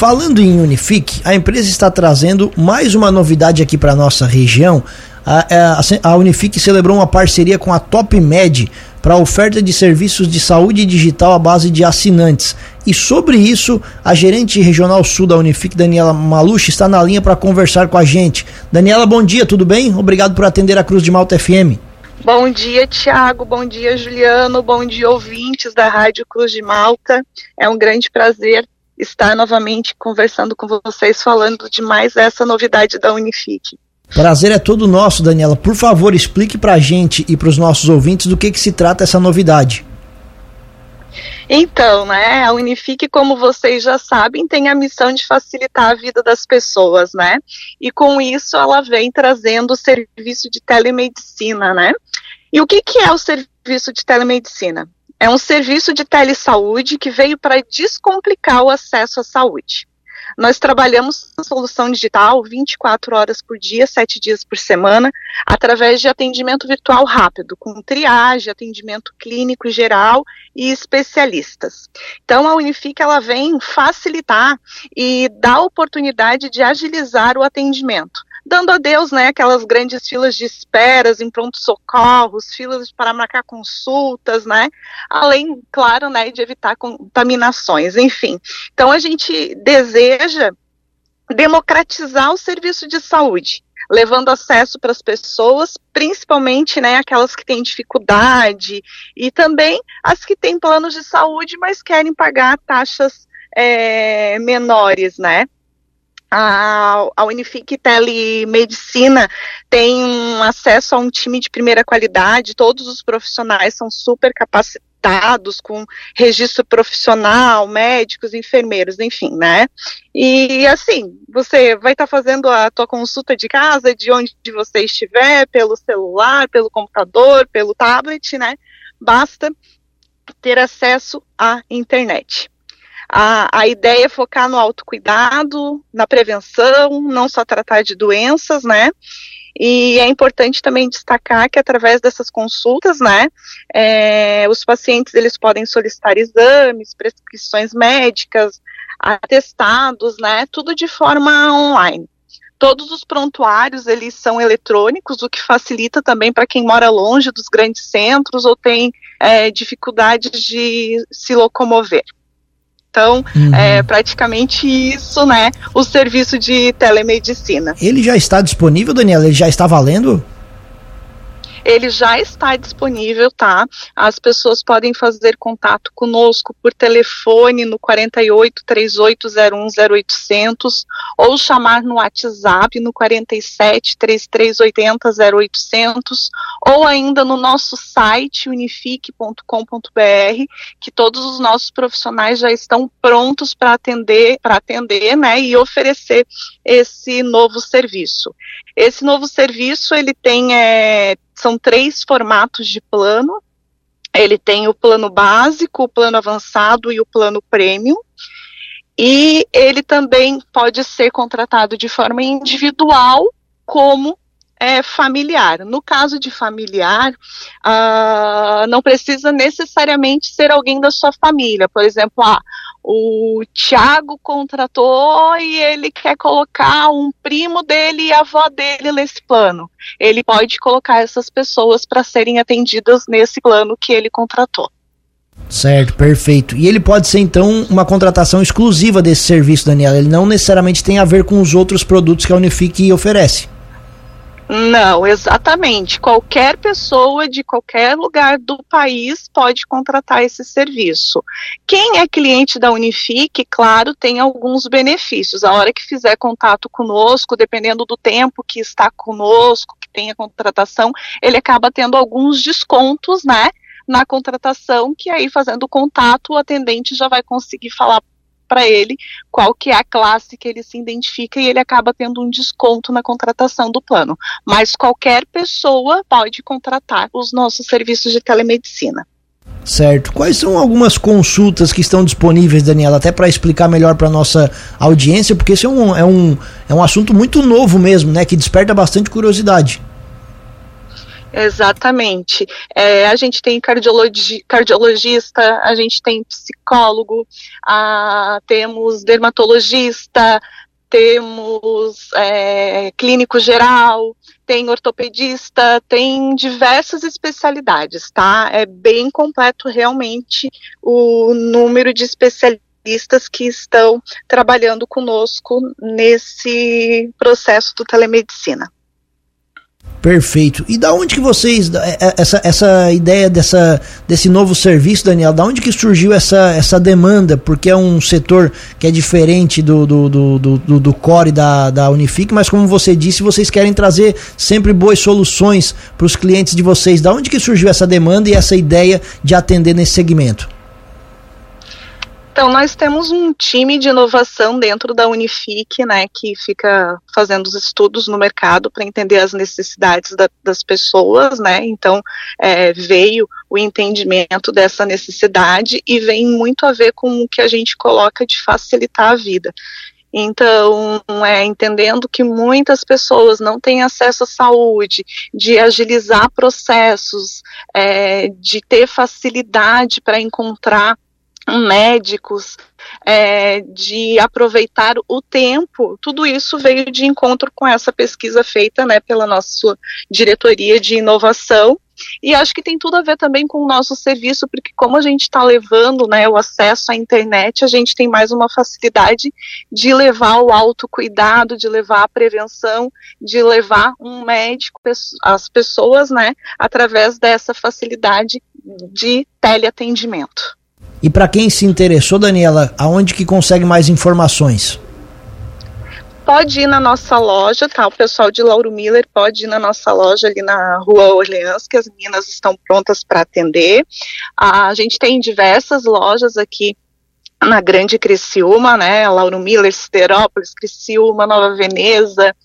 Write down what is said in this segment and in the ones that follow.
falando em Unifique, a empresa está trazendo mais uma novidade aqui para nossa região. A, a, a Unifique celebrou uma parceria com a TopMed para oferta de serviços de saúde digital à base de assinantes. E sobre isso, a gerente regional sul da Unifique, Daniela Maluche, está na linha para conversar com a gente. Daniela, bom dia, tudo bem? Obrigado por atender a Cruz de Malta FM. Bom dia, Tiago. Bom dia, Juliano. Bom dia, ouvintes da Rádio Cruz de Malta. É um grande prazer estar novamente conversando com vocês, falando de mais essa novidade da Unifique. Prazer é todo nosso, Daniela. Por favor, explique para a gente e para os nossos ouvintes do que, que se trata essa novidade. Então, né, a Unifique, como vocês já sabem, tem a missão de facilitar a vida das pessoas, né? E com isso ela vem trazendo o serviço de telemedicina, né? E o que, que é o serviço de telemedicina? É um serviço de telesaúde que veio para descomplicar o acesso à saúde. Nós trabalhamos com solução digital 24 horas por dia, 7 dias por semana, através de atendimento virtual rápido, com triagem, atendimento clínico geral e especialistas. Então, a Unifique ela vem facilitar e dar oportunidade de agilizar o atendimento dando adeus, né, aquelas grandes filas de esperas em pronto-socorros, filas para marcar consultas, né, além, claro, né, de evitar contaminações, enfim. Então, a gente deseja democratizar o serviço de saúde, levando acesso para as pessoas, principalmente, né, aquelas que têm dificuldade e também as que têm planos de saúde, mas querem pagar taxas é, menores, né? A, a Unifique Telemedicina tem acesso a um time de primeira qualidade, todos os profissionais são super capacitados, com registro profissional, médicos, enfermeiros, enfim, né? E assim, você vai estar tá fazendo a tua consulta de casa, de onde você estiver, pelo celular, pelo computador, pelo tablet, né? Basta ter acesso à internet. A, a ideia é focar no autocuidado, na prevenção, não só tratar de doenças, né? E é importante também destacar que através dessas consultas, né, é, os pacientes eles podem solicitar exames, prescrições médicas, atestados, né, tudo de forma online. Todos os prontuários eles são eletrônicos, o que facilita também para quem mora longe dos grandes centros ou tem é, dificuldades de se locomover. Então, uhum. é praticamente isso, né? O serviço de telemedicina. Ele já está disponível, Daniela? Ele já está valendo? Ele já está disponível, tá? As pessoas podem fazer contato conosco por telefone no 48 3801 0800 ou chamar no WhatsApp no 47 3380 0800 ou ainda no nosso site unifique.com.br, que todos os nossos profissionais já estão prontos para atender, para atender, né, e oferecer esse novo serviço. Esse novo serviço ele tem é, são três formatos de plano. Ele tem o plano básico, o plano avançado e o plano premium. E ele também pode ser contratado de forma individual, como é, familiar. No caso de familiar, uh, não precisa necessariamente ser alguém da sua família. Por exemplo, ah, o Tiago contratou e ele quer colocar um primo dele e a avó dele nesse plano. Ele pode colocar essas pessoas para serem atendidas nesse plano que ele contratou. Certo, perfeito. E ele pode ser então uma contratação exclusiva desse serviço, Daniela. Ele não necessariamente tem a ver com os outros produtos que a Unifique oferece. Não, exatamente. Qualquer pessoa de qualquer lugar do país pode contratar esse serviço. Quem é cliente da Unifique, claro, tem alguns benefícios. A hora que fizer contato conosco, dependendo do tempo que está conosco, que tem a contratação, ele acaba tendo alguns descontos, né? Na contratação, que aí fazendo contato, o atendente já vai conseguir falar para ele qual que é a classe que ele se identifica e ele acaba tendo um desconto na contratação do plano. Mas qualquer pessoa pode contratar os nossos serviços de telemedicina. Certo. Quais são algumas consultas que estão disponíveis, Daniela, até para explicar melhor para nossa audiência, porque esse é um, é, um, é um assunto muito novo mesmo, né, que desperta bastante curiosidade. Exatamente. É, a gente tem cardiologi cardiologista, a gente tem psicólogo, a, temos dermatologista, temos é, clínico geral, tem ortopedista, tem diversas especialidades, tá? É bem completo realmente o número de especialistas que estão trabalhando conosco nesse processo do telemedicina. Perfeito. E da onde que vocês é, é, essa, essa ideia dessa, desse novo serviço, Daniel? Da onde que surgiu essa, essa demanda? Porque é um setor que é diferente do, do, do, do, do core da, da Unifique, mas como você disse, vocês querem trazer sempre boas soluções para os clientes de vocês. Da onde que surgiu essa demanda e essa ideia de atender nesse segmento? Então, nós temos um time de inovação dentro da Unifique, né, que fica fazendo os estudos no mercado para entender as necessidades da, das pessoas, né, então é, veio o entendimento dessa necessidade e vem muito a ver com o que a gente coloca de facilitar a vida. Então, é, entendendo que muitas pessoas não têm acesso à saúde, de agilizar processos, é, de ter facilidade para encontrar médicos, é, de aproveitar o tempo, tudo isso veio de encontro com essa pesquisa feita né, pela nossa diretoria de inovação. E acho que tem tudo a ver também com o nosso serviço, porque como a gente está levando né, o acesso à internet, a gente tem mais uma facilidade de levar o autocuidado, de levar a prevenção, de levar um médico às pessoas, né, através dessa facilidade de teleatendimento. E para quem se interessou, Daniela, aonde que consegue mais informações? Pode ir na nossa loja, tá? O pessoal de Lauro Miller pode ir na nossa loja ali na Rua Orleans, que as meninas estão prontas para atender. A gente tem diversas lojas aqui na Grande Criciúma, né? Lauro Miller, Siderópolis, Criciúma, Nova Veneza,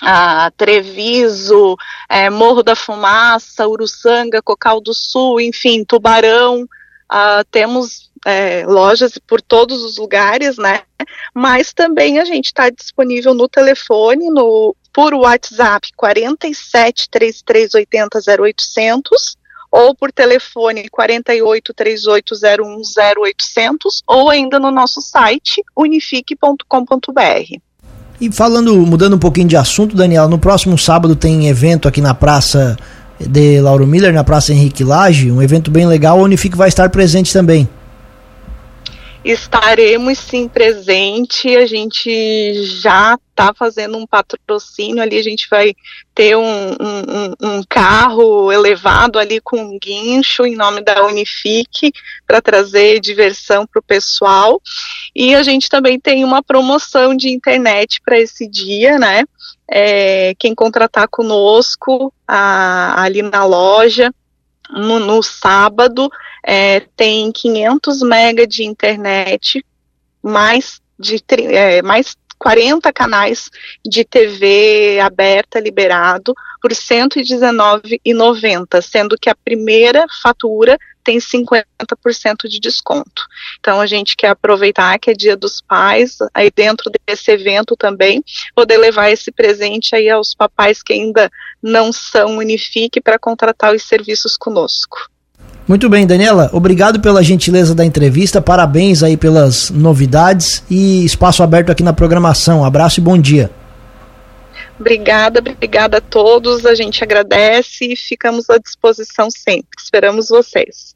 a Treviso, é, Morro da Fumaça, Uruçanga, Cocal do Sul, enfim, Tubarão. Uh, temos é, lojas por todos os lugares, né? Mas também a gente está disponível no telefone, no por WhatsApp 47 3380 0800 ou por telefone 48 3801 0800 ou ainda no nosso site unifique.com.br. E falando, mudando um pouquinho de assunto, Daniela, no próximo sábado tem evento aqui na Praça de Lauro Miller na Praça Henrique Lage, um evento bem legal, a Unifique vai estar presente também. Estaremos sim presente, a gente já está fazendo um patrocínio ali, a gente vai ter um, um, um carro elevado ali com um guincho em nome da Unifique para trazer diversão para o pessoal. E a gente também tem uma promoção de internet para esse dia, né? é, quem contratar conosco a, ali na loja no, no sábado é, tem 500 mega de internet mais de é, mais 40 canais de TV aberta liberado por R$ 119,90, sendo que a primeira fatura tem 50% de desconto. Então a gente quer aproveitar que é Dia dos Pais, aí dentro desse evento também, poder levar esse presente aí aos papais que ainda não são Unifique para contratar os serviços conosco. Muito bem, Daniela, obrigado pela gentileza da entrevista, parabéns aí pelas novidades e espaço aberto aqui na programação. Abraço e bom dia. Obrigada, obrigada a todos, a gente agradece e ficamos à disposição sempre. Esperamos vocês.